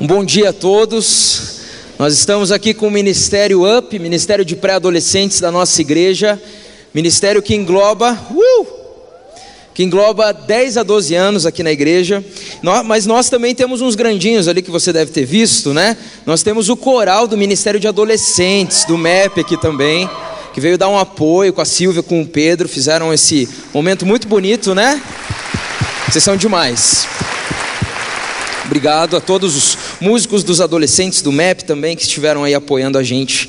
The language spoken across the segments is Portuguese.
Um bom dia a todos. Nós estamos aqui com o Ministério UP, Ministério de Pré-Adolescentes da nossa igreja, ministério que engloba, uh, que engloba 10 a 12 anos aqui na igreja. mas nós também temos uns grandinhos ali que você deve ter visto, né? Nós temos o coral do Ministério de Adolescentes, do MEP aqui também, que veio dar um apoio com a Silvia, com o Pedro, fizeram esse momento muito bonito, né? Vocês são demais. Obrigado a todos os músicos dos adolescentes do MEP também que estiveram aí apoiando a gente.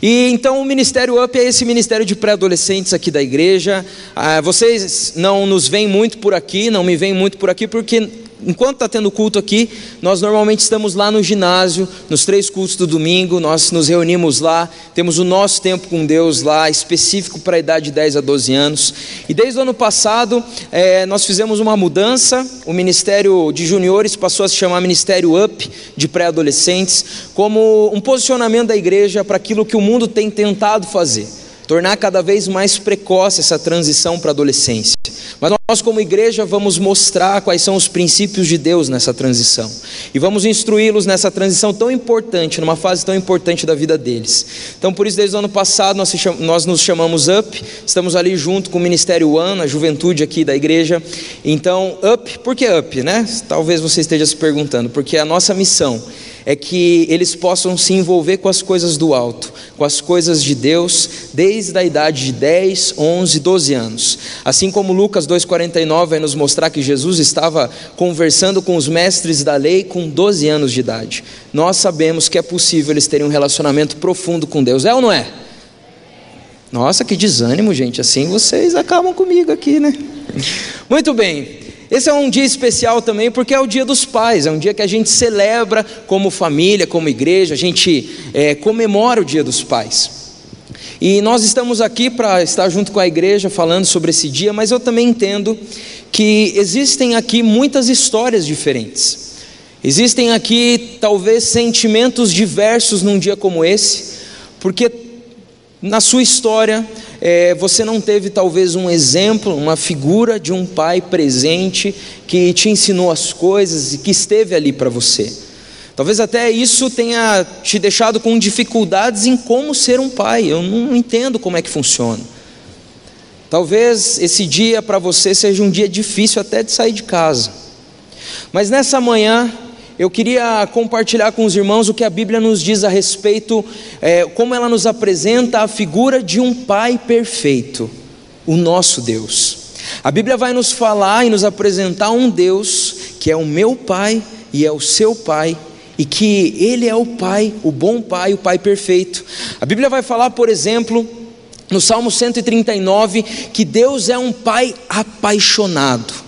E então o Ministério Up é esse ministério de pré-adolescentes aqui da igreja. Ah, vocês não nos veem muito por aqui, não me veem muito por aqui porque enquanto está tendo culto aqui, nós normalmente estamos lá no ginásio, nos três cultos do domingo, nós nos reunimos lá, temos o nosso tempo com Deus lá, específico para a idade de 10 a 12 anos. E desde o ano passado, é, nós fizemos uma mudança, o Ministério de Juniores passou a se chamar Ministério Up, de pré-adolescentes, como um posicionamento da igreja para aquilo que o mundo tem tentado fazer tornar cada vez mais precoce essa transição para a adolescência. Mas nós, como igreja, vamos mostrar quais são os princípios de Deus nessa transição e vamos instruí-los nessa transição tão importante, numa fase tão importante da vida deles. Então, por isso, desde o ano passado, nós, nós nos chamamos Up, estamos ali junto com o Ministério One, a juventude aqui da igreja. Então, Up, por que Up, né? Talvez você esteja se perguntando, porque a nossa missão é que eles possam se envolver com as coisas do alto, com as coisas de Deus, desde a idade de 10, 11, 12 anos. Assim como Lucas 2,49 vai nos mostrar que Jesus estava conversando com os mestres da lei com 12 anos de idade. Nós sabemos que é possível eles terem um relacionamento profundo com Deus, é ou não é? Nossa, que desânimo, gente. Assim vocês acabam comigo aqui, né? Muito bem. Esse é um dia especial também porque é o dia dos pais, é um dia que a gente celebra como família, como igreja, a gente é, comemora o dia dos pais. E nós estamos aqui para estar junto com a igreja falando sobre esse dia, mas eu também entendo que existem aqui muitas histórias diferentes. Existem aqui talvez sentimentos diversos num dia como esse, porque na sua história é, você não teve talvez um exemplo, uma figura de um pai presente que te ensinou as coisas e que esteve ali para você. Talvez até isso tenha te deixado com dificuldades em como ser um pai. Eu não entendo como é que funciona. Talvez esse dia para você seja um dia difícil até de sair de casa. Mas nessa manhã eu queria compartilhar com os irmãos o que a Bíblia nos diz a respeito, é, como ela nos apresenta a figura de um Pai perfeito, o nosso Deus. A Bíblia vai nos falar e nos apresentar um Deus que é o meu Pai e é o seu Pai, e que Ele é o Pai, o bom Pai, o Pai perfeito. A Bíblia vai falar, por exemplo, no Salmo 139, que Deus é um Pai apaixonado.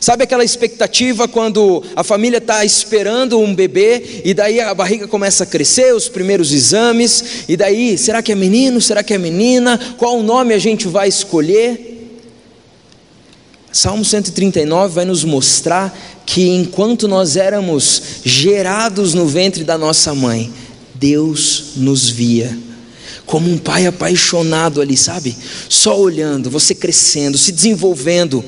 Sabe aquela expectativa quando a família está esperando um bebê e daí a barriga começa a crescer, os primeiros exames, e daí, será que é menino? Será que é menina? Qual nome a gente vai escolher? Salmo 139 vai nos mostrar que enquanto nós éramos gerados no ventre da nossa mãe, Deus nos via como um pai apaixonado ali, sabe? Só olhando, você crescendo, se desenvolvendo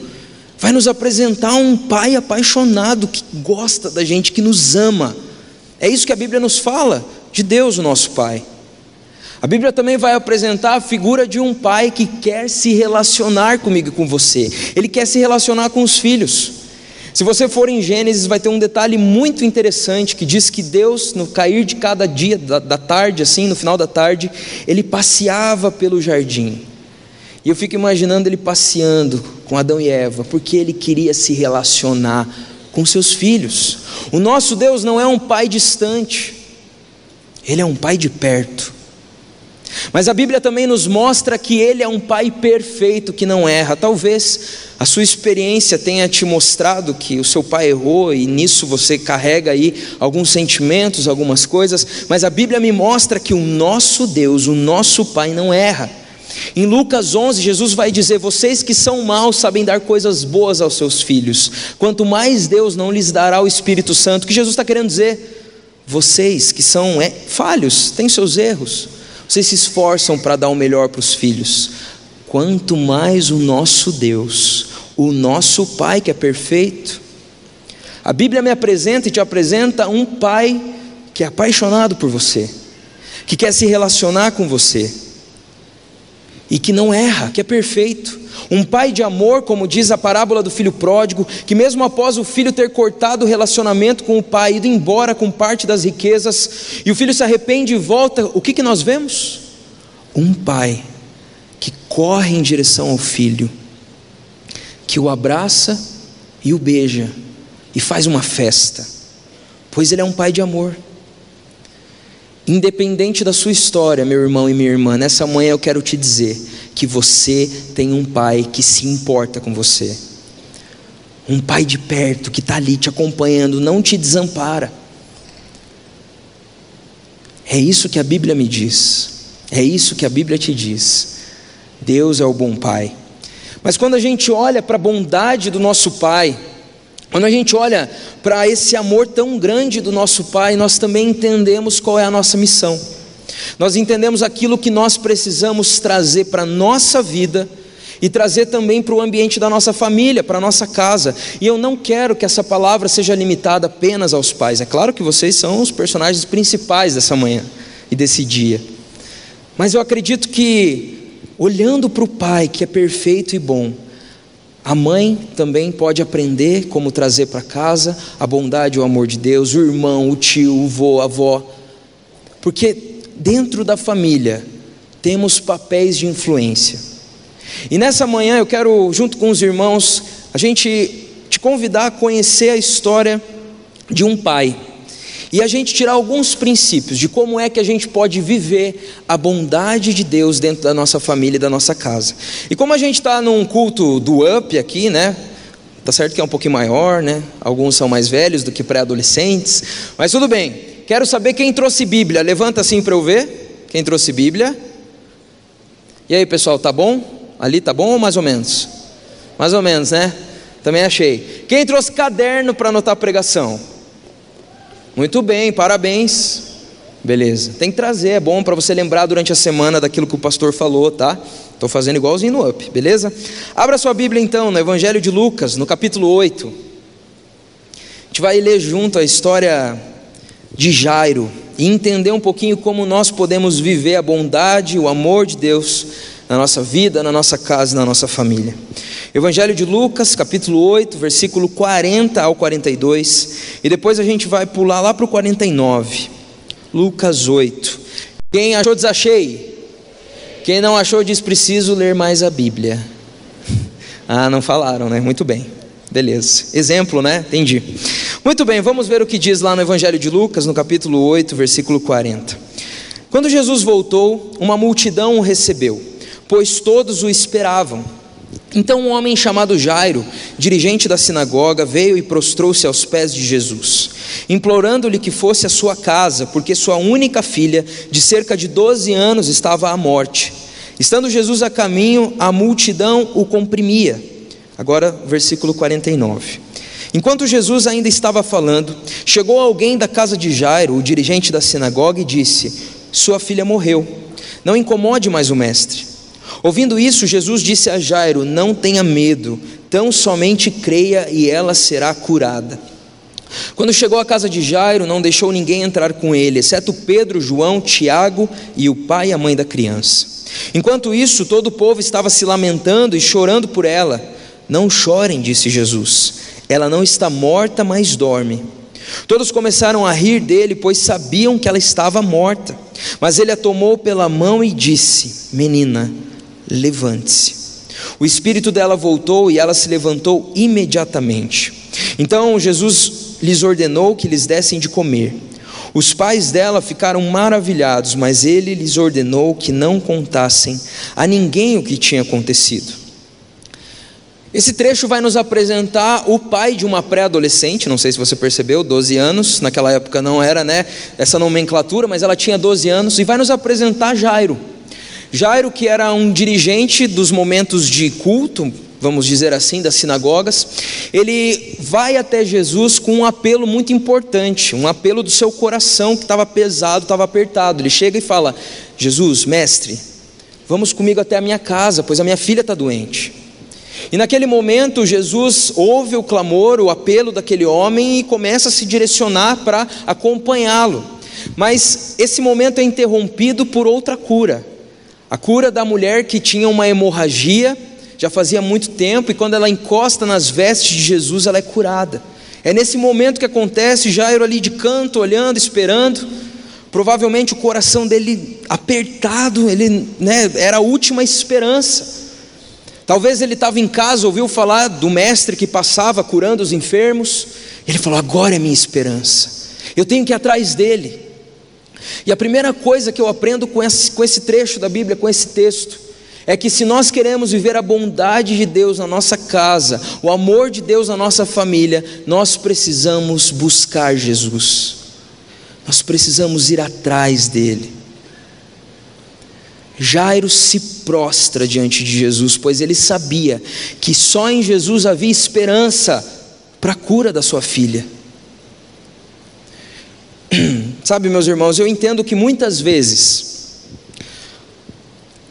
vai nos apresentar um pai apaixonado que gosta da gente, que nos ama. É isso que a Bíblia nos fala de Deus, o nosso Pai. A Bíblia também vai apresentar a figura de um pai que quer se relacionar comigo e com você. Ele quer se relacionar com os filhos. Se você for em Gênesis, vai ter um detalhe muito interessante que diz que Deus, no cair de cada dia da, da tarde, assim, no final da tarde, ele passeava pelo jardim. E eu fico imaginando ele passeando com Adão e Eva, porque ele queria se relacionar com seus filhos. O nosso Deus não é um pai distante, ele é um pai de perto. Mas a Bíblia também nos mostra que ele é um pai perfeito que não erra. Talvez a sua experiência tenha te mostrado que o seu pai errou e nisso você carrega aí alguns sentimentos, algumas coisas, mas a Bíblia me mostra que o nosso Deus, o nosso pai não erra. Em Lucas 11, Jesus vai dizer: Vocês que são maus sabem dar coisas boas aos seus filhos, quanto mais Deus não lhes dará o Espírito Santo. O que Jesus está querendo dizer? Vocês que são é, falhos, têm seus erros, vocês se esforçam para dar o melhor para os filhos, quanto mais o nosso Deus, o nosso Pai que é perfeito. A Bíblia me apresenta e te apresenta um pai que é apaixonado por você, que quer se relacionar com você e que não erra, que é perfeito. Um pai de amor, como diz a parábola do filho pródigo, que mesmo após o filho ter cortado o relacionamento com o pai, ido embora com parte das riquezas, e o filho se arrepende e volta, o que, que nós vemos? Um pai que corre em direção ao filho, que o abraça e o beija, e faz uma festa, pois ele é um pai de amor. Independente da sua história, meu irmão e minha irmã, nessa manhã eu quero te dizer que você tem um pai que se importa com você. Um pai de perto que está ali te acompanhando, não te desampara. É isso que a Bíblia me diz. É isso que a Bíblia te diz. Deus é o bom pai. Mas quando a gente olha para a bondade do nosso pai, quando a gente olha para esse amor tão grande do nosso Pai, nós também entendemos qual é a nossa missão. Nós entendemos aquilo que nós precisamos trazer para a nossa vida e trazer também para o ambiente da nossa família, para a nossa casa. E eu não quero que essa palavra seja limitada apenas aos pais. É claro que vocês são os personagens principais dessa manhã e desse dia. Mas eu acredito que, olhando para o Pai, que é perfeito e bom, a mãe também pode aprender como trazer para casa a bondade e o amor de Deus, o irmão, o tio, o vô, a avó. Porque dentro da família temos papéis de influência. E nessa manhã eu quero, junto com os irmãos, a gente te convidar a conhecer a história de um pai e a gente tirar alguns princípios de como é que a gente pode viver a bondade de Deus dentro da nossa família e da nossa casa. E como a gente está num culto do up aqui, né? Tá certo que é um pouquinho maior, né? Alguns são mais velhos do que pré-adolescentes, mas tudo bem. Quero saber quem trouxe Bíblia. Levanta assim para eu ver. Quem trouxe Bíblia? E aí, pessoal, tá bom? Ali tá bom ou mais ou menos? Mais ou menos, né? Também achei. Quem trouxe caderno para anotar a pregação? Muito bem, parabéns. Beleza. Tem que trazer, é bom para você lembrar durante a semana daquilo que o pastor falou, tá? Estou fazendo igualzinho no up, beleza? Abra sua Bíblia então, no Evangelho de Lucas, no capítulo 8. A gente vai ler junto a história de Jairo e entender um pouquinho como nós podemos viver a bondade, o amor de Deus na nossa vida, na nossa casa, na nossa família. Evangelho de Lucas, capítulo 8, versículo 40 ao 42, e depois a gente vai pular lá para o 49. Lucas 8. Quem achou, desachei. Quem não achou, diz preciso ler mais a Bíblia. Ah, não falaram, né? Muito bem. Beleza. Exemplo, né? Entendi. Muito bem, vamos ver o que diz lá no Evangelho de Lucas, no capítulo 8, versículo 40. Quando Jesus voltou, uma multidão o recebeu, pois todos o esperavam. Então um homem chamado Jairo, dirigente da sinagoga, veio e prostrou-se aos pés de Jesus, implorando-lhe que fosse à sua casa, porque sua única filha, de cerca de 12 anos, estava à morte. Estando Jesus a caminho, a multidão o comprimia. Agora, versículo 49. Enquanto Jesus ainda estava falando, chegou alguém da casa de Jairo, o dirigente da sinagoga, e disse: Sua filha morreu. Não incomode mais o mestre. Ouvindo isso, Jesus disse a Jairo: Não tenha medo, tão somente creia e ela será curada. Quando chegou à casa de Jairo, não deixou ninguém entrar com ele, exceto Pedro, João, Tiago e o pai e a mãe da criança. Enquanto isso, todo o povo estava se lamentando e chorando por ela. Não chorem, disse Jesus. Ela não está morta, mas dorme. Todos começaram a rir dele, pois sabiam que ela estava morta. Mas ele a tomou pela mão e disse: Menina, levante-se. O espírito dela voltou e ela se levantou imediatamente. Então Jesus lhes ordenou que lhes dessem de comer. Os pais dela ficaram maravilhados, mas ele lhes ordenou que não contassem a ninguém o que tinha acontecido. Esse trecho vai nos apresentar o pai de uma pré-adolescente, não sei se você percebeu, 12 anos, naquela época não era né, essa nomenclatura, mas ela tinha 12 anos, e vai nos apresentar Jairo. Jairo, que era um dirigente dos momentos de culto, vamos dizer assim, das sinagogas, ele vai até Jesus com um apelo muito importante, um apelo do seu coração que estava pesado, estava apertado. Ele chega e fala: Jesus, mestre, vamos comigo até a minha casa, pois a minha filha está doente. E naquele momento, Jesus ouve o clamor, o apelo daquele homem e começa a se direcionar para acompanhá-lo. Mas esse momento é interrompido por outra cura. A cura da mulher que tinha uma hemorragia, já fazia muito tempo, e quando ela encosta nas vestes de Jesus, ela é curada. É nesse momento que acontece, Jairo ali de canto, olhando, esperando. Provavelmente o coração dele apertado, ele né, era a última esperança. Talvez ele estava em casa, ouviu falar do mestre que passava curando os enfermos. Ele falou: agora é minha esperança. Eu tenho que ir atrás dele. E a primeira coisa que eu aprendo com esse, com esse trecho da Bíblia, com esse texto, é que se nós queremos viver a bondade de Deus na nossa casa, o amor de Deus na nossa família, nós precisamos buscar Jesus, nós precisamos ir atrás dele. Jairo se prostra diante de Jesus, pois ele sabia que só em Jesus havia esperança para a cura da sua filha. Sabe, meus irmãos, eu entendo que muitas vezes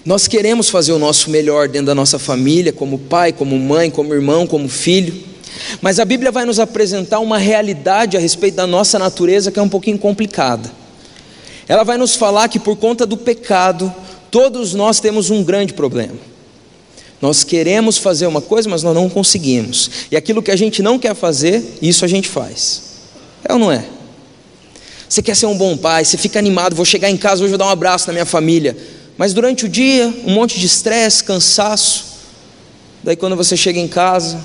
nós queremos fazer o nosso melhor dentro da nossa família, como pai, como mãe, como irmão, como filho, mas a Bíblia vai nos apresentar uma realidade a respeito da nossa natureza que é um pouquinho complicada. Ela vai nos falar que por conta do pecado, todos nós temos um grande problema. Nós queremos fazer uma coisa, mas nós não conseguimos. E aquilo que a gente não quer fazer, isso a gente faz. É ou não é? Você quer ser um bom pai, você fica animado, vou chegar em casa, hoje vou dar um abraço na minha família. Mas durante o dia, um monte de estresse, cansaço. Daí quando você chega em casa,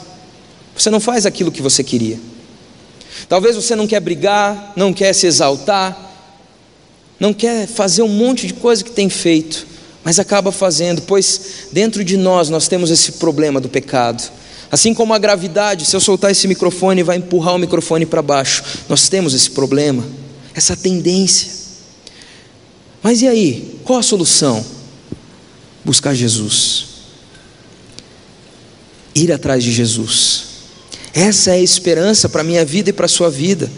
você não faz aquilo que você queria. Talvez você não quer brigar, não quer se exaltar, não quer fazer um monte de coisa que tem feito, mas acaba fazendo, pois dentro de nós nós temos esse problema do pecado. Assim como a gravidade, se eu soltar esse microfone, vai empurrar o microfone para baixo. Nós temos esse problema, essa tendência. Mas e aí? Qual a solução? Buscar Jesus. Ir atrás de Jesus. Essa é a esperança para a minha vida e para a sua vida.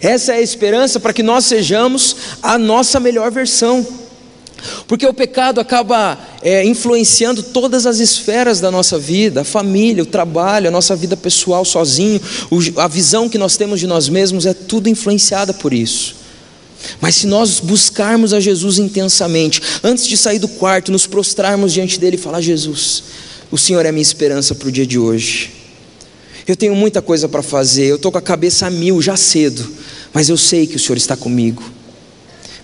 Essa é a esperança para que nós sejamos a nossa melhor versão. Porque o pecado acaba é, influenciando todas as esferas da nossa vida, a família, o trabalho, a nossa vida pessoal sozinho, a visão que nós temos de nós mesmos é tudo influenciada por isso. Mas se nós buscarmos a Jesus intensamente, antes de sair do quarto, nos prostrarmos diante dele e falar: Jesus, o Senhor é a minha esperança para o dia de hoje. Eu tenho muita coisa para fazer, eu estou com a cabeça a mil já cedo, mas eu sei que o Senhor está comigo.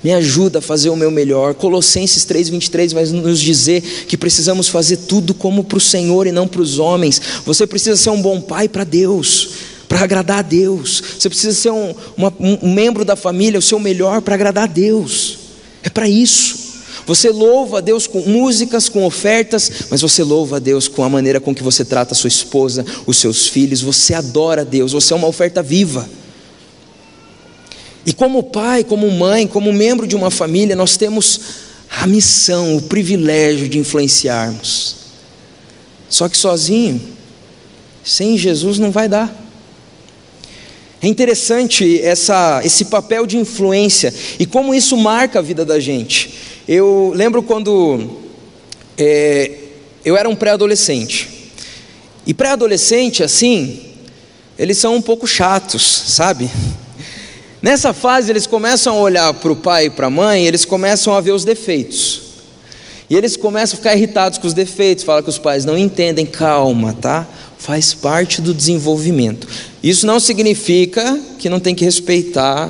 Me ajuda a fazer o meu melhor. Colossenses 3,23 vai nos dizer que precisamos fazer tudo como para o Senhor e não para os homens. Você precisa ser um bom pai para Deus para agradar a Deus. Você precisa ser um, uma, um membro da família, o seu melhor para agradar a Deus. É para isso. Você louva a Deus com músicas, com ofertas, mas você louva a Deus com a maneira com que você trata a sua esposa, os seus filhos. Você adora a Deus, você é uma oferta viva. E como pai, como mãe, como membro de uma família, nós temos a missão, o privilégio de influenciarmos. Só que sozinho, sem Jesus, não vai dar. É interessante essa, esse papel de influência e como isso marca a vida da gente. Eu lembro quando é, eu era um pré-adolescente. E pré-adolescente, assim, eles são um pouco chatos, sabe? Nessa fase, eles começam a olhar para o pai e para a mãe, eles começam a ver os defeitos. E eles começam a ficar irritados com os defeitos, falam que os pais não entendem, calma, tá? Faz parte do desenvolvimento. Isso não significa que não tem que respeitar,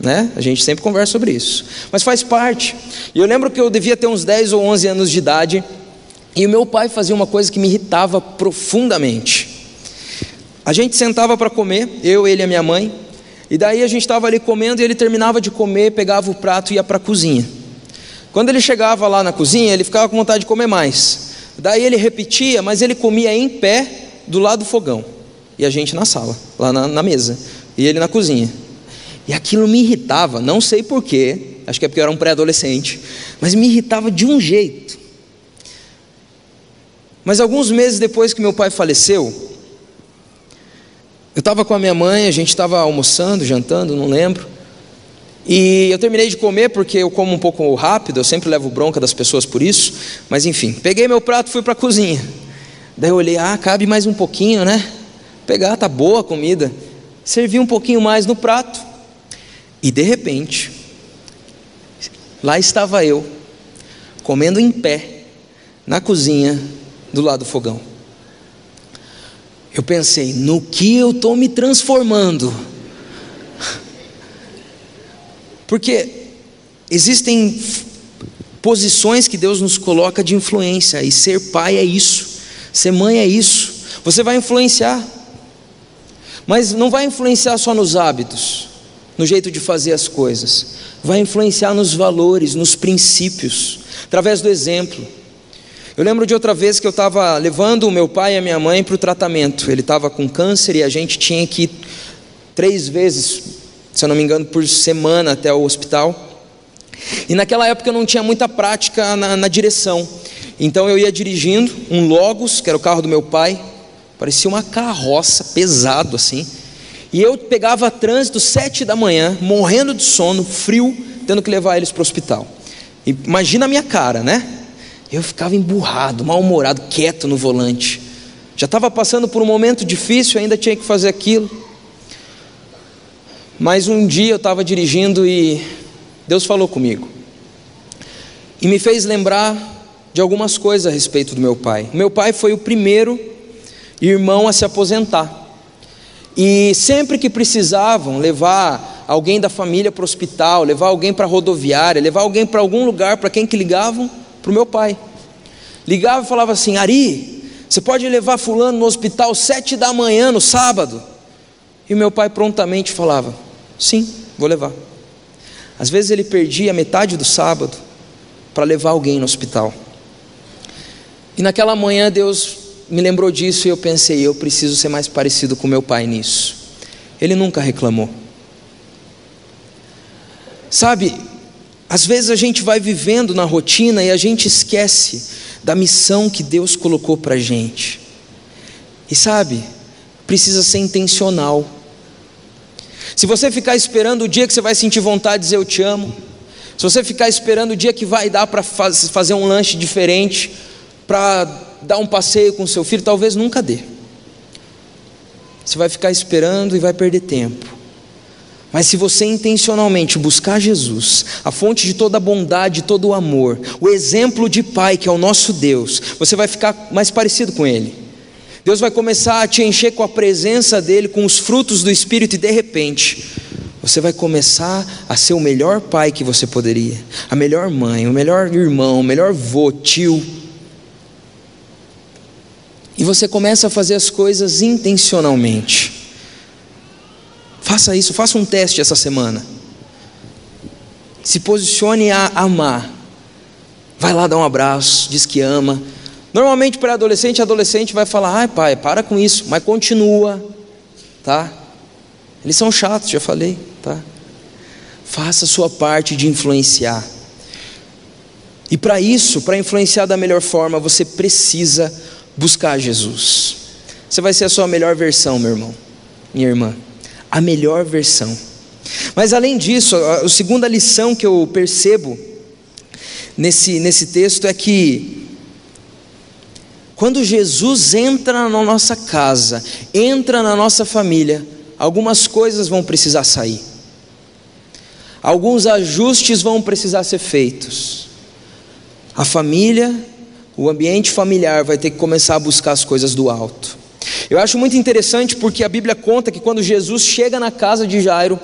né? A gente sempre conversa sobre isso. Mas faz parte. E eu lembro que eu devia ter uns 10 ou 11 anos de idade, e o meu pai fazia uma coisa que me irritava profundamente. A gente sentava para comer, eu, ele e a minha mãe, e daí a gente estava ali comendo e ele terminava de comer, pegava o prato e ia para a cozinha. Quando ele chegava lá na cozinha, ele ficava com vontade de comer mais. Daí ele repetia, mas ele comia em pé do lado do fogão. E a gente na sala, lá na, na mesa. E ele na cozinha. E aquilo me irritava, não sei porquê, acho que é porque eu era um pré-adolescente, mas me irritava de um jeito. Mas alguns meses depois que meu pai faleceu, eu estava com a minha mãe, a gente estava almoçando, jantando, não lembro. E eu terminei de comer porque eu como um pouco rápido, eu sempre levo bronca das pessoas por isso. Mas enfim, peguei meu prato e fui para a cozinha. Daí eu olhei, ah, cabe mais um pouquinho, né? Pegar, tá boa a comida. Servi um pouquinho mais no prato. E de repente, lá estava eu, comendo em pé, na cozinha, do lado do fogão. Eu pensei, no que eu estou me transformando? Porque existem posições que Deus nos coloca de influência, e ser pai é isso, ser mãe é isso. Você vai influenciar, mas não vai influenciar só nos hábitos, no jeito de fazer as coisas, vai influenciar nos valores, nos princípios, através do exemplo. Eu lembro de outra vez que eu estava levando o meu pai e a minha mãe para o tratamento. Ele estava com câncer e a gente tinha que ir três vezes, se eu não me engano, por semana até o hospital. E naquela época eu não tinha muita prática na, na direção. Então eu ia dirigindo um Logos, que era o carro do meu pai, parecia uma carroça, pesado assim. E eu pegava trânsito sete da manhã, morrendo de sono, frio, tendo que levar eles para o hospital. Imagina a minha cara, né? Eu ficava emburrado, mal-humorado, quieto no volante. Já estava passando por um momento difícil, ainda tinha que fazer aquilo. Mas um dia eu estava dirigindo e Deus falou comigo. E me fez lembrar de algumas coisas a respeito do meu pai. Meu pai foi o primeiro irmão a se aposentar. E sempre que precisavam levar alguém da família para o hospital, levar alguém para a rodoviária, levar alguém para algum lugar, para quem que ligavam? Para o meu pai. Ligava e falava assim: Ari, você pode levar Fulano no hospital sete da manhã no sábado? E meu pai prontamente falava: Sim, vou levar. Às vezes ele perdia metade do sábado para levar alguém no hospital. E naquela manhã Deus me lembrou disso e eu pensei: eu preciso ser mais parecido com meu pai nisso. Ele nunca reclamou. Sabe, às vezes a gente vai vivendo na rotina e a gente esquece da missão que Deus colocou para a gente. E sabe, precisa ser intencional. Se você ficar esperando o dia que você vai sentir vontade de dizer eu te amo, se você ficar esperando o dia que vai dar para faz, fazer um lanche diferente, para dar um passeio com seu filho, talvez nunca dê. Você vai ficar esperando e vai perder tempo. Mas se você intencionalmente buscar Jesus, a fonte de toda a bondade, todo o amor, o exemplo de Pai que é o nosso Deus, você vai ficar mais parecido com Ele. Deus vai começar a te encher com a presença dEle, com os frutos do Espírito, e de repente, você vai começar a ser o melhor pai que você poderia, a melhor mãe, o melhor irmão, o melhor vô, tio. E você começa a fazer as coisas intencionalmente. Faça isso, faça um teste essa semana. Se posicione a amar. Vai lá dar um abraço, diz que ama. Normalmente para adolescente, adolescente vai falar: "Ai, pai, para com isso", mas continua, tá? Eles são chatos, já falei, tá? Faça a sua parte de influenciar. E para isso, para influenciar da melhor forma, você precisa buscar Jesus. Você vai ser a sua melhor versão, meu irmão, minha irmã a melhor versão. Mas além disso, a, a segunda lição que eu percebo nesse, nesse texto é que quando Jesus entra na nossa casa, entra na nossa família, algumas coisas vão precisar sair. Alguns ajustes vão precisar ser feitos. A família, o ambiente familiar vai ter que começar a buscar as coisas do alto. Eu acho muito interessante porque a Bíblia conta que quando Jesus chega na casa de Jairo,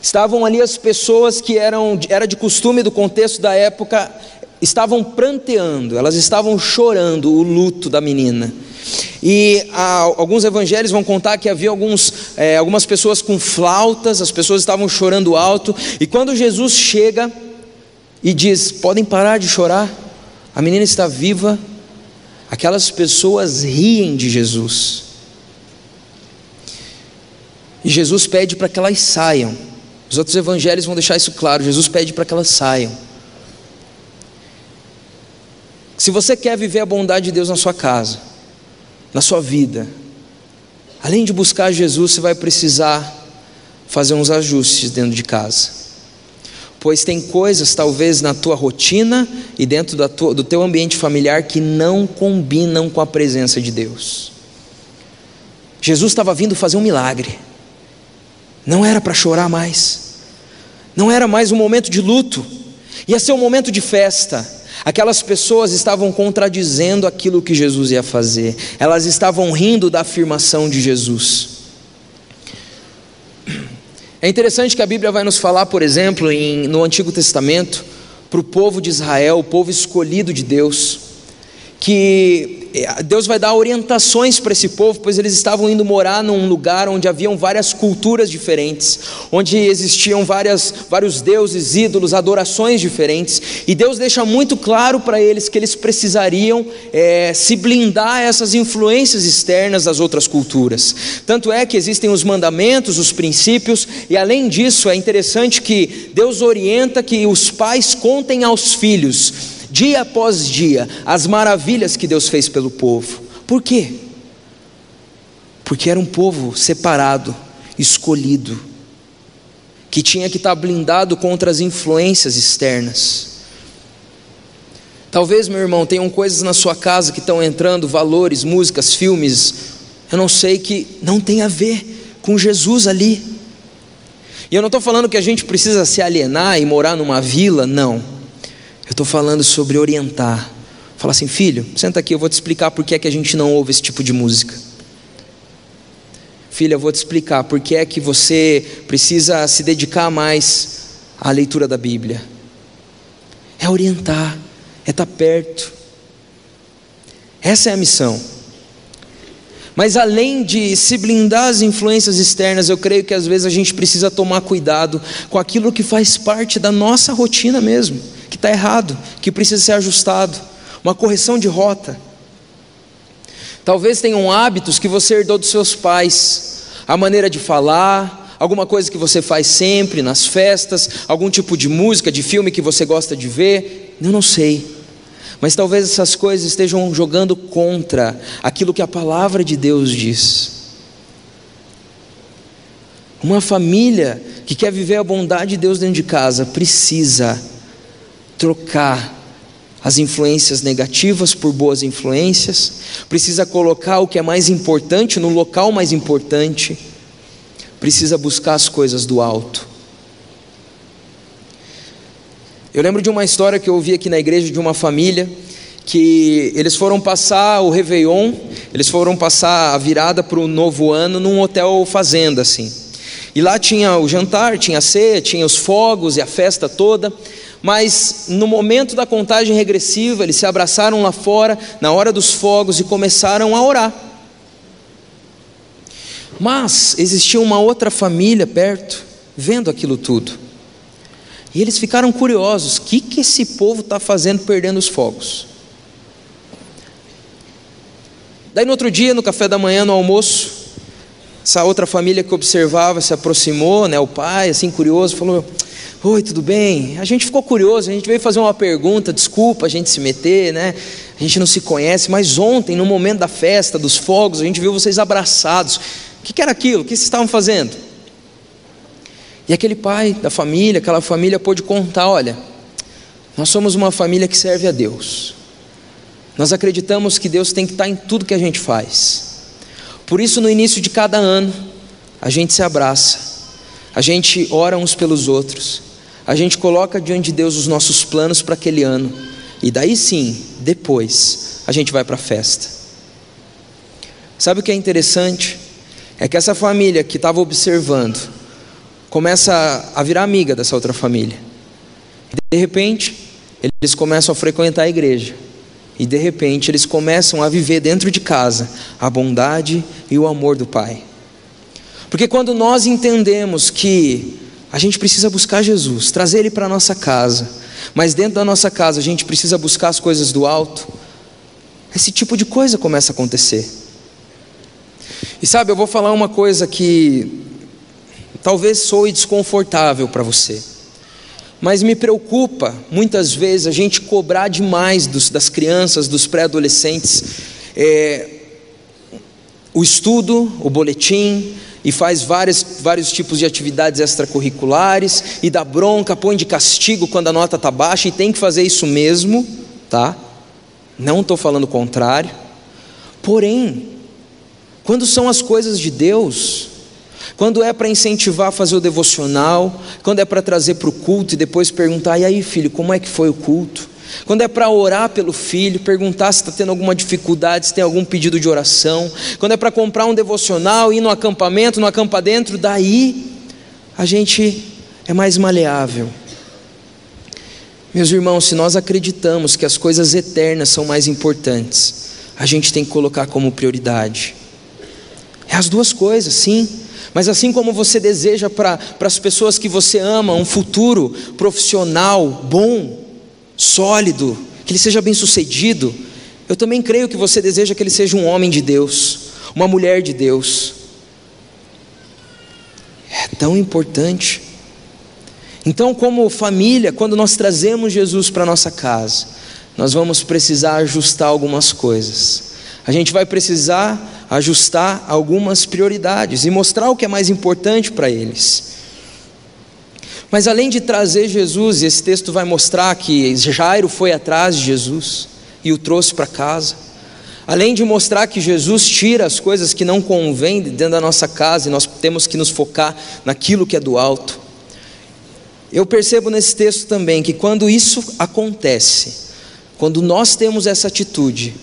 estavam ali as pessoas que eram era de costume do contexto da época, estavam pranteando, elas estavam chorando o luto da menina. E alguns evangelhos vão contar que havia alguns, é, algumas pessoas com flautas, as pessoas estavam chorando alto, e quando Jesus chega e diz: Podem parar de chorar, a menina está viva, aquelas pessoas riem de Jesus. E Jesus pede para que elas saiam. Os outros evangelhos vão deixar isso claro. Jesus pede para que elas saiam. Se você quer viver a bondade de Deus na sua casa, na sua vida, além de buscar Jesus, você vai precisar fazer uns ajustes dentro de casa. pois tem coisas talvez na tua rotina e dentro tua, do teu ambiente familiar que não combinam com a presença de Deus. Jesus estava vindo fazer um milagre, não era para chorar mais, não era mais um momento de luto, ia ser um momento de festa. Aquelas pessoas estavam contradizendo aquilo que Jesus ia fazer, elas estavam rindo da afirmação de Jesus. É interessante que a Bíblia vai nos falar, por exemplo, em, no Antigo Testamento, para o povo de Israel, o povo escolhido de Deus, que é, Deus vai dar orientações para esse povo, pois eles estavam indo morar num lugar onde haviam várias culturas diferentes, onde existiam várias, vários deuses, ídolos, adorações diferentes, e Deus deixa muito claro para eles que eles precisariam é, se blindar a essas influências externas das outras culturas. Tanto é que existem os mandamentos, os princípios, e além disso é interessante que Deus orienta que os pais contem aos filhos dia após dia, as maravilhas que Deus fez pelo povo. Por quê? Porque era um povo separado, escolhido, que tinha que estar blindado contra as influências externas. Talvez, meu irmão, tenham coisas na sua casa que estão entrando, valores, músicas, filmes, eu não sei, que não tem a ver com Jesus ali. E eu não estou falando que a gente precisa se alienar e morar numa vila, não. Eu estou falando sobre orientar. Falar assim, filho, senta aqui, eu vou te explicar por que é que a gente não ouve esse tipo de música. Filha, eu vou te explicar por que é que você precisa se dedicar mais à leitura da Bíblia. É orientar, é estar tá perto. Essa é a missão. Mas além de se blindar as influências externas, eu creio que às vezes a gente precisa tomar cuidado com aquilo que faz parte da nossa rotina mesmo que está errado, que precisa ser ajustado, uma correção de rota. Talvez tenham hábitos que você herdou dos seus pais, a maneira de falar, alguma coisa que você faz sempre nas festas, algum tipo de música, de filme que você gosta de ver, eu não sei. Mas talvez essas coisas estejam jogando contra aquilo que a palavra de Deus diz. Uma família que quer viver a bondade de Deus dentro de casa precisa trocar as influências negativas por boas influências, precisa colocar o que é mais importante no local mais importante, precisa buscar as coisas do alto. Eu lembro de uma história que eu ouvi aqui na igreja de uma família que eles foram passar o Réveillon, eles foram passar a virada para o novo ano num hotel fazenda assim. E lá tinha o jantar, tinha a ceia, tinha os fogos e a festa toda mas no momento da contagem regressiva, eles se abraçaram lá fora, na hora dos fogos, e começaram a orar. Mas existia uma outra família perto, vendo aquilo tudo. E eles ficaram curiosos: o que, que esse povo está fazendo perdendo os fogos? Daí no outro dia, no café da manhã, no almoço, essa outra família que observava se aproximou, né, o pai, assim curioso, falou: Oi, tudo bem? A gente ficou curioso, a gente veio fazer uma pergunta, desculpa a gente se meter, né? A gente não se conhece, mas ontem, no momento da festa, dos fogos, a gente viu vocês abraçados. O que, que era aquilo? O que vocês estavam fazendo? E aquele pai da família, aquela família pôde contar: olha, nós somos uma família que serve a Deus. Nós acreditamos que Deus tem que estar em tudo que a gente faz. Por isso, no início de cada ano, a gente se abraça, a gente ora uns pelos outros, a gente coloca diante de Deus os nossos planos para aquele ano, e daí sim, depois, a gente vai para a festa. Sabe o que é interessante? É que essa família que estava observando começa a virar amiga dessa outra família. De repente, eles começam a frequentar a igreja. E de repente eles começam a viver dentro de casa a bondade e o amor do Pai. Porque quando nós entendemos que a gente precisa buscar Jesus, trazer Ele para a nossa casa, mas dentro da nossa casa a gente precisa buscar as coisas do alto, esse tipo de coisa começa a acontecer. E sabe, eu vou falar uma coisa que talvez soe desconfortável para você, mas me preocupa muitas vezes a gente cobrar demais dos, das crianças, dos pré-adolescentes, é, o estudo, o boletim, e faz vários, vários tipos de atividades extracurriculares e dá bronca, põe de castigo quando a nota está baixa e tem que fazer isso mesmo, tá? Não estou falando o contrário. Porém, quando são as coisas de Deus, quando é para incentivar a fazer o devocional, quando é para trazer para o culto e depois perguntar: e aí, filho, como é que foi o culto? Quando é para orar pelo filho, perguntar se está tendo alguma dificuldade, se tem algum pedido de oração. Quando é para comprar um devocional, ir no acampamento, no acampa dentro, daí a gente é mais maleável. Meus irmãos, se nós acreditamos que as coisas eternas são mais importantes, a gente tem que colocar como prioridade. É as duas coisas, sim. Mas assim como você deseja para as pessoas que você ama um futuro profissional bom, sólido, que ele seja bem sucedido, eu também creio que você deseja que ele seja um homem de Deus, uma mulher de Deus. É tão importante. Então, como família, quando nós trazemos Jesus para nossa casa, nós vamos precisar ajustar algumas coisas. A gente vai precisar ajustar algumas prioridades e mostrar o que é mais importante para eles. Mas além de trazer Jesus, esse texto vai mostrar que Jairo foi atrás de Jesus e o trouxe para casa. Além de mostrar que Jesus tira as coisas que não convêm dentro da nossa casa e nós temos que nos focar naquilo que é do alto. Eu percebo nesse texto também que quando isso acontece, quando nós temos essa atitude,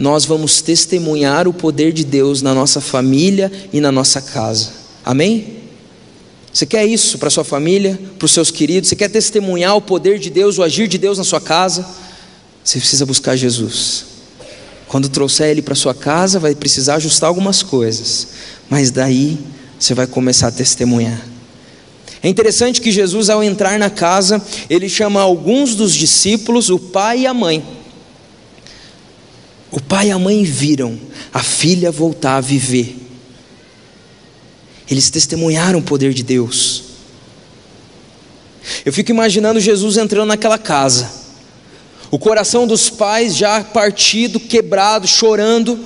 nós vamos testemunhar o poder de Deus na nossa família e na nossa casa. Amém? Você quer isso para sua família, para os seus queridos? Você quer testemunhar o poder de Deus, o agir de Deus na sua casa? Você precisa buscar Jesus. Quando trouxer Ele para sua casa, vai precisar ajustar algumas coisas, mas daí você vai começar a testemunhar. É interessante que Jesus, ao entrar na casa, ele chama alguns dos discípulos, o pai e a mãe. O pai e a mãe viram a filha voltar a viver. Eles testemunharam o poder de Deus. Eu fico imaginando Jesus entrando naquela casa, o coração dos pais já partido, quebrado, chorando.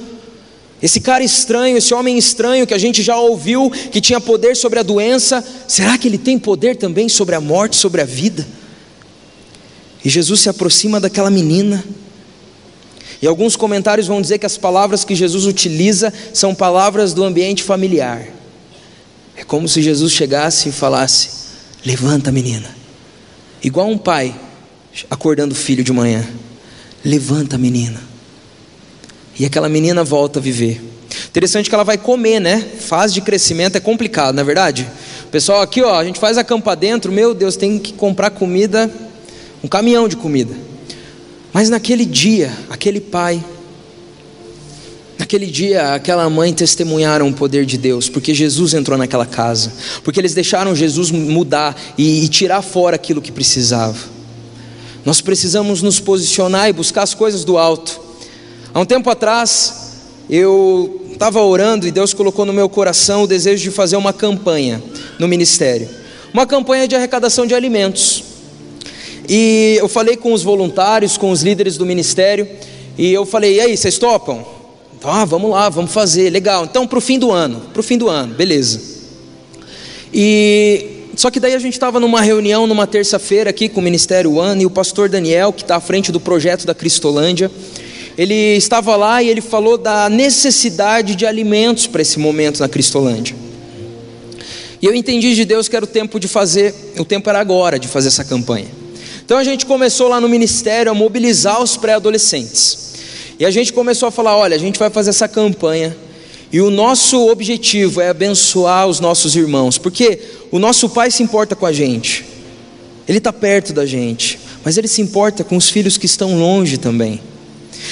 Esse cara estranho, esse homem estranho que a gente já ouviu que tinha poder sobre a doença, será que ele tem poder também sobre a morte, sobre a vida? E Jesus se aproxima daquela menina. E alguns comentários vão dizer que as palavras que Jesus utiliza são palavras do ambiente familiar. É como se Jesus chegasse e falasse: Levanta, menina. Igual um pai acordando o filho de manhã: Levanta, menina. E aquela menina volta a viver. Interessante que ela vai comer, né? Fase de crescimento é complicado, não é verdade? Pessoal, aqui ó, a gente faz a campa dentro, meu Deus, tem que comprar comida, um caminhão de comida. Mas naquele dia, aquele pai Naquele dia, aquela mãe testemunharam o poder de Deus, porque Jesus entrou naquela casa, porque eles deixaram Jesus mudar e, e tirar fora aquilo que precisava. Nós precisamos nos posicionar e buscar as coisas do alto. Há um tempo atrás, eu estava orando e Deus colocou no meu coração o desejo de fazer uma campanha no ministério uma campanha de arrecadação de alimentos. E eu falei com os voluntários, com os líderes do ministério, e eu falei: e aí, vocês topam? Então, ah, vamos lá, vamos fazer, legal. Então, para o fim do ano, para o fim do ano, beleza. E só que daí a gente estava numa reunião numa terça-feira aqui com o Ministério One e o pastor Daniel, que está à frente do projeto da Cristolândia, ele estava lá e ele falou da necessidade de alimentos para esse momento na Cristolândia. E eu entendi de Deus que era o tempo de fazer, o tempo era agora de fazer essa campanha. Então a gente começou lá no ministério a mobilizar os pré-adolescentes. E a gente começou a falar: olha, a gente vai fazer essa campanha. E o nosso objetivo é abençoar os nossos irmãos, porque o nosso pai se importa com a gente, ele está perto da gente, mas ele se importa com os filhos que estão longe também.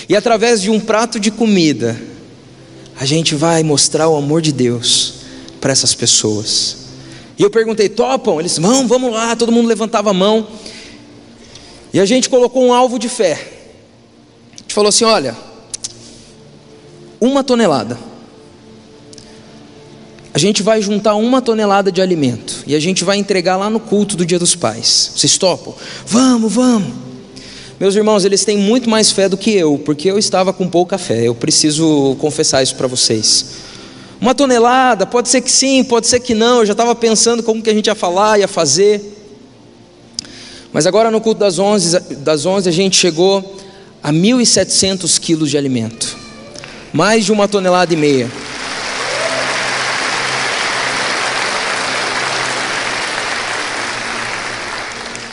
E através de um prato de comida, a gente vai mostrar o amor de Deus para essas pessoas. E eu perguntei: topam? Eles vão, vamos lá. Todo mundo levantava a mão. E a gente colocou um alvo de fé falou assim: olha, uma tonelada. A gente vai juntar uma tonelada de alimento e a gente vai entregar lá no culto do Dia dos Pais. Vocês topam? Vamos, vamos. Meus irmãos, eles têm muito mais fé do que eu, porque eu estava com pouca fé. Eu preciso confessar isso para vocês. Uma tonelada, pode ser que sim, pode ser que não. Eu já estava pensando como que a gente ia falar, ia fazer. Mas agora no culto das 11, das 11 a gente chegou a 1.700 quilos de alimento. Mais de uma tonelada e meia.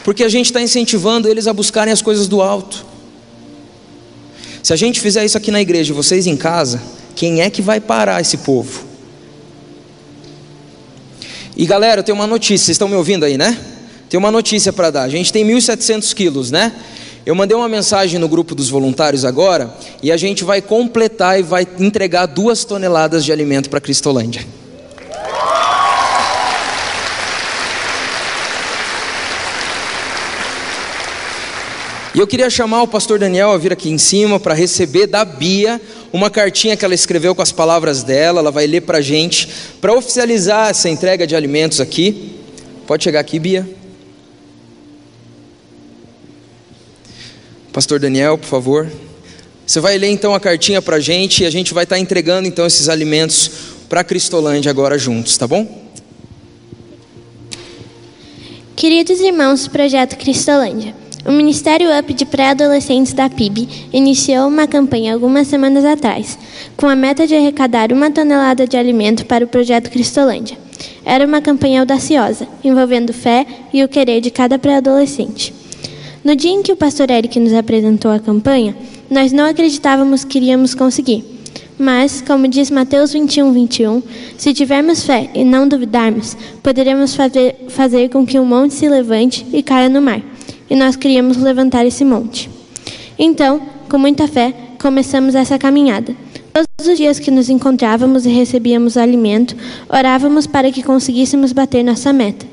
Porque a gente está incentivando eles a buscarem as coisas do alto. Se a gente fizer isso aqui na igreja, vocês em casa, quem é que vai parar esse povo? E galera, eu tenho uma notícia, vocês estão me ouvindo aí, né? Tem uma notícia para dar. A gente tem 1.700 quilos, né? Eu mandei uma mensagem no grupo dos voluntários agora e a gente vai completar e vai entregar duas toneladas de alimento para Cristolândia. E eu queria chamar o pastor Daniel a vir aqui em cima para receber da Bia uma cartinha que ela escreveu com as palavras dela, ela vai ler para a gente, para oficializar essa entrega de alimentos aqui. Pode chegar aqui, Bia. Pastor Daniel, por favor. Você vai ler então a cartinha para a gente e a gente vai estar tá entregando então esses alimentos para a Cristolândia agora juntos, tá bom? Queridos irmãos do Projeto Cristolândia, o Ministério UP de Pré-Adolescentes da PIB iniciou uma campanha algumas semanas atrás, com a meta de arrecadar uma tonelada de alimento para o Projeto Cristolândia. Era uma campanha audaciosa, envolvendo fé e o querer de cada pré-adolescente. No dia em que o pastor Eric nos apresentou a campanha, nós não acreditávamos que iríamos conseguir. Mas, como diz Mateus 21, 21, se tivermos fé e não duvidarmos, poderemos fazer, fazer com que um monte se levante e caia no mar e nós queríamos levantar esse monte. Então, com muita fé, começamos essa caminhada. Todos os dias que nos encontrávamos e recebíamos alimento, orávamos para que conseguíssemos bater nossa meta.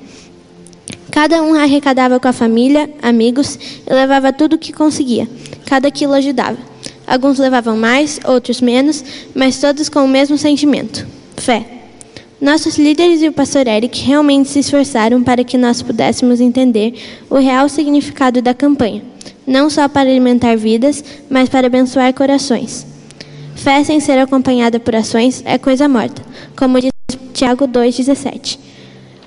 Cada um arrecadava com a família, amigos e levava tudo o que conseguia. Cada quilo ajudava. Alguns levavam mais, outros menos, mas todos com o mesmo sentimento: fé. Nossos líderes e o pastor Eric realmente se esforçaram para que nós pudéssemos entender o real significado da campanha, não só para alimentar vidas, mas para abençoar corações. Fé sem ser acompanhada por ações é coisa morta, como diz Tiago 2,17.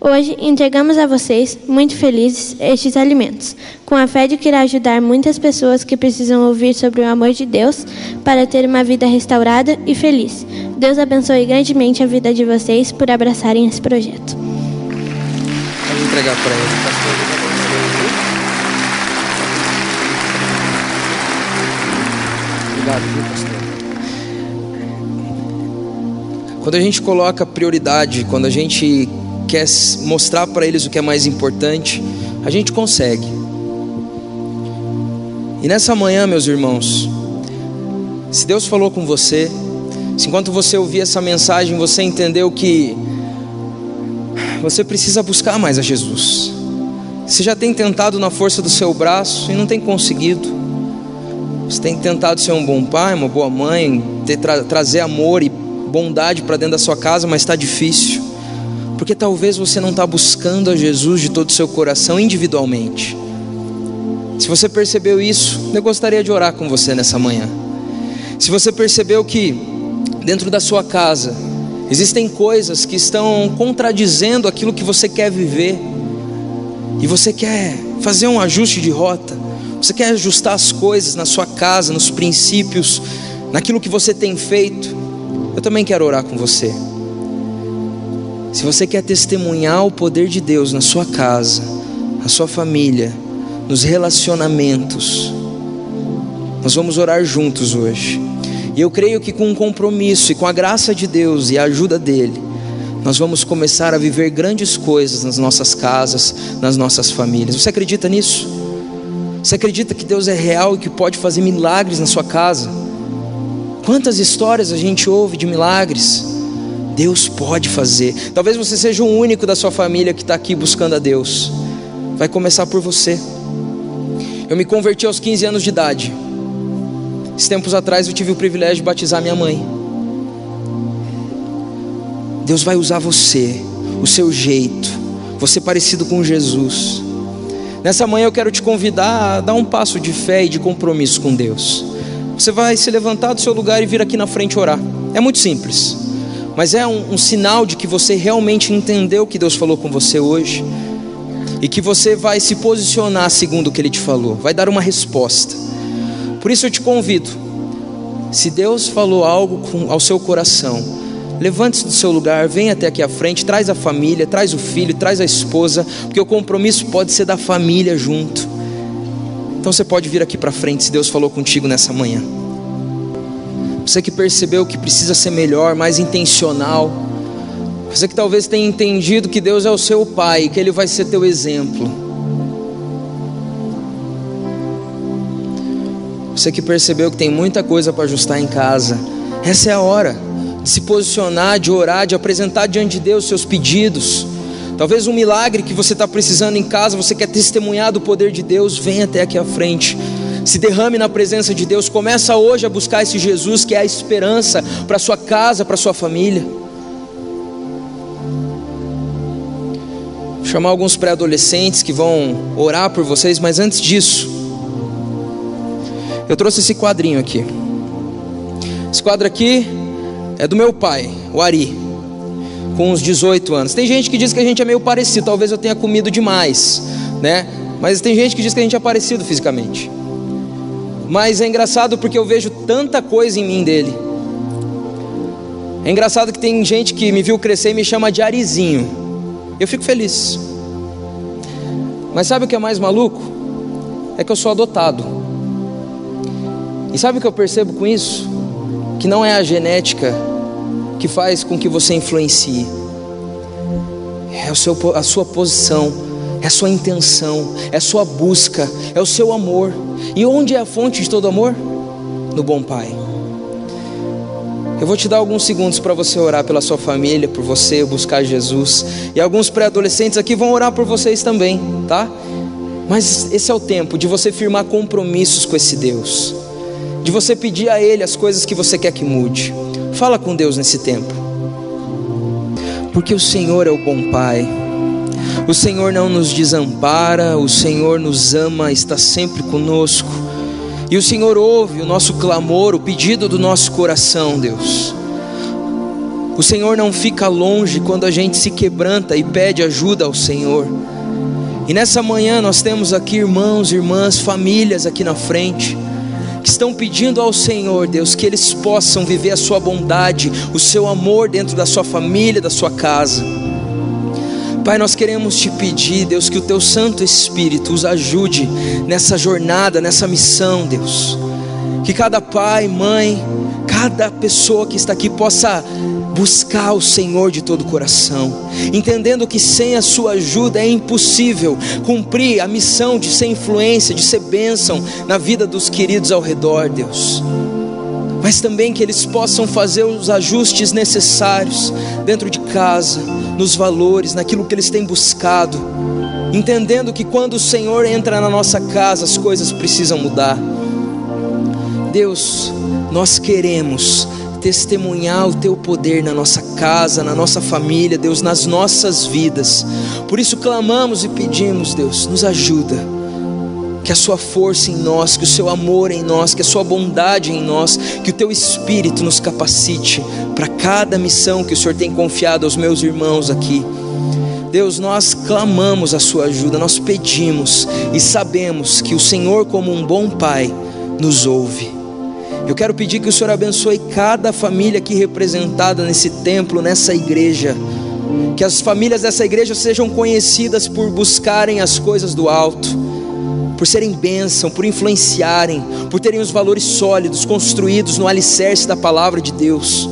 Hoje entregamos a vocês, muito felizes, estes alimentos, com a fé de que irá ajudar muitas pessoas que precisam ouvir sobre o amor de Deus para ter uma vida restaurada e feliz. Deus abençoe grandemente a vida de vocês por abraçarem esse projeto. Vamos entregar para ele, pastor. Obrigado, viu, pastor? Quando a gente coloca prioridade, quando a gente quer mostrar para eles o que é mais importante, a gente consegue. E nessa manhã, meus irmãos, se Deus falou com você, se enquanto você ouvir essa mensagem, você entendeu que você precisa buscar mais a Jesus. Você já tem tentado na força do seu braço e não tem conseguido. Você tem tentado ser um bom pai, uma boa mãe, ter, tra trazer amor e bondade para dentro da sua casa, mas está difícil porque talvez você não está buscando a Jesus de todo o seu coração individualmente. Se você percebeu isso, eu gostaria de orar com você nessa manhã. Se você percebeu que dentro da sua casa existem coisas que estão contradizendo aquilo que você quer viver, e você quer fazer um ajuste de rota, você quer ajustar as coisas na sua casa, nos princípios, naquilo que você tem feito, eu também quero orar com você. Se você quer testemunhar o poder de Deus na sua casa, na sua família, nos relacionamentos, nós vamos orar juntos hoje. E eu creio que com um compromisso e com a graça de Deus e a ajuda dele, nós vamos começar a viver grandes coisas nas nossas casas, nas nossas famílias. Você acredita nisso? Você acredita que Deus é real e que pode fazer milagres na sua casa? Quantas histórias a gente ouve de milagres? Deus pode fazer. Talvez você seja o único da sua família que está aqui buscando a Deus. Vai começar por você. Eu me converti aos 15 anos de idade. Esses tempos atrás eu tive o privilégio de batizar minha mãe. Deus vai usar você, o seu jeito, você parecido com Jesus. Nessa manhã eu quero te convidar a dar um passo de fé e de compromisso com Deus. Você vai se levantar do seu lugar e vir aqui na frente orar. É muito simples. Mas é um, um sinal de que você realmente entendeu o que Deus falou com você hoje e que você vai se posicionar segundo o que Ele te falou, vai dar uma resposta. Por isso eu te convido, se Deus falou algo com, ao seu coração, levante-se do seu lugar, venha até aqui à frente, traz a família, traz o filho, traz a esposa, porque o compromisso pode ser da família junto. Então você pode vir aqui para frente se Deus falou contigo nessa manhã. Você que percebeu que precisa ser melhor, mais intencional. Você que talvez tenha entendido que Deus é o seu pai, que ele vai ser teu exemplo. Você que percebeu que tem muita coisa para ajustar em casa. Essa é a hora de se posicionar, de orar, de apresentar diante de Deus seus pedidos. Talvez um milagre que você está precisando em casa, você quer testemunhar do poder de Deus, venha até aqui à frente. Se derrame na presença de Deus. Começa hoje a buscar esse Jesus que é a esperança para sua casa, para sua família. Vou chamar alguns pré-adolescentes que vão orar por vocês, mas antes disso, eu trouxe esse quadrinho aqui. Esse quadro aqui é do meu pai, o Ari com uns 18 anos. Tem gente que diz que a gente é meio parecido, talvez eu tenha comido demais, né? Mas tem gente que diz que a gente é parecido fisicamente. Mas é engraçado porque eu vejo tanta coisa em mim dele. É engraçado que tem gente que me viu crescer e me chama de Arizinho. Eu fico feliz. Mas sabe o que é mais maluco? É que eu sou adotado. E sabe o que eu percebo com isso? Que não é a genética que faz com que você influencie. É a sua posição, é sua intenção, é sua busca, é o seu amor. E onde é a fonte de todo amor? No bom Pai. Eu vou te dar alguns segundos para você orar pela sua família, por você, buscar Jesus. E alguns pré-adolescentes aqui vão orar por vocês também, tá? Mas esse é o tempo de você firmar compromissos com esse Deus, de você pedir a Ele as coisas que você quer que mude. Fala com Deus nesse tempo. Porque o Senhor é o bom Pai. O Senhor não nos desampara, o Senhor nos ama, está sempre conosco. E o Senhor ouve o nosso clamor, o pedido do nosso coração, Deus. O Senhor não fica longe quando a gente se quebranta e pede ajuda ao Senhor. E nessa manhã nós temos aqui irmãos, irmãs, famílias aqui na frente que estão pedindo ao Senhor, Deus, que eles possam viver a sua bondade, o seu amor dentro da sua família, da sua casa. Pai, nós queremos te pedir, Deus, que o teu Santo Espírito os ajude nessa jornada, nessa missão, Deus. Que cada pai, mãe, cada pessoa que está aqui possa buscar o Senhor de todo o coração, entendendo que sem a sua ajuda é impossível cumprir a missão de ser influência, de ser bênção na vida dos queridos ao redor, Deus. Mas também que eles possam fazer os ajustes necessários dentro de casa, nos valores, naquilo que eles têm buscado, entendendo que quando o Senhor entra na nossa casa, as coisas precisam mudar. Deus, nós queremos testemunhar o teu poder na nossa casa, na nossa família, Deus, nas nossas vidas. Por isso clamamos e pedimos, Deus, nos ajuda. Que a sua força em nós, que o seu amor em nós, que a sua bondade em nós, que o teu espírito nos capacite para cada missão que o Senhor tem confiado aos meus irmãos aqui. Deus, nós clamamos a sua ajuda, nós pedimos e sabemos que o Senhor, como um bom Pai, nos ouve. Eu quero pedir que o Senhor abençoe cada família aqui representada nesse templo, nessa igreja. Que as famílias dessa igreja sejam conhecidas por buscarem as coisas do alto, por serem bênção, por influenciarem, por terem os valores sólidos, construídos no alicerce da palavra de Deus.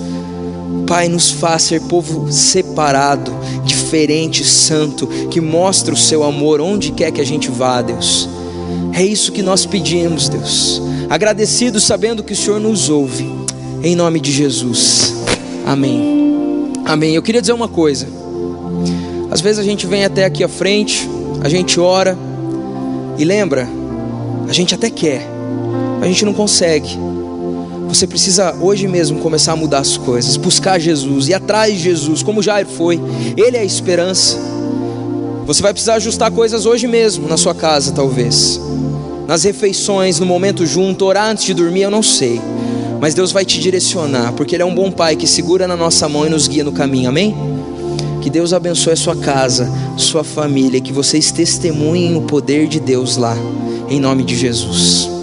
Pai, nos faz ser povo separado, diferente, santo, que mostra o seu amor onde quer que a gente vá, Deus. É isso que nós pedimos, Deus agradecidos sabendo que o Senhor nos ouve, em nome de Jesus. Amém. Amém. Eu queria dizer uma coisa. Às vezes a gente vem até aqui à frente, a gente ora e lembra, a gente até quer, a gente não consegue. Você precisa hoje mesmo começar a mudar as coisas, buscar Jesus, ir atrás de Jesus, como Jair foi. Ele é a esperança. Você vai precisar ajustar coisas hoje mesmo na sua casa, talvez nas refeições, no momento junto, orar antes de dormir, eu não sei. Mas Deus vai te direcionar, porque Ele é um bom Pai que segura na nossa mão e nos guia no caminho, amém? Que Deus abençoe a sua casa, sua família, que vocês testemunhem o poder de Deus lá, em nome de Jesus.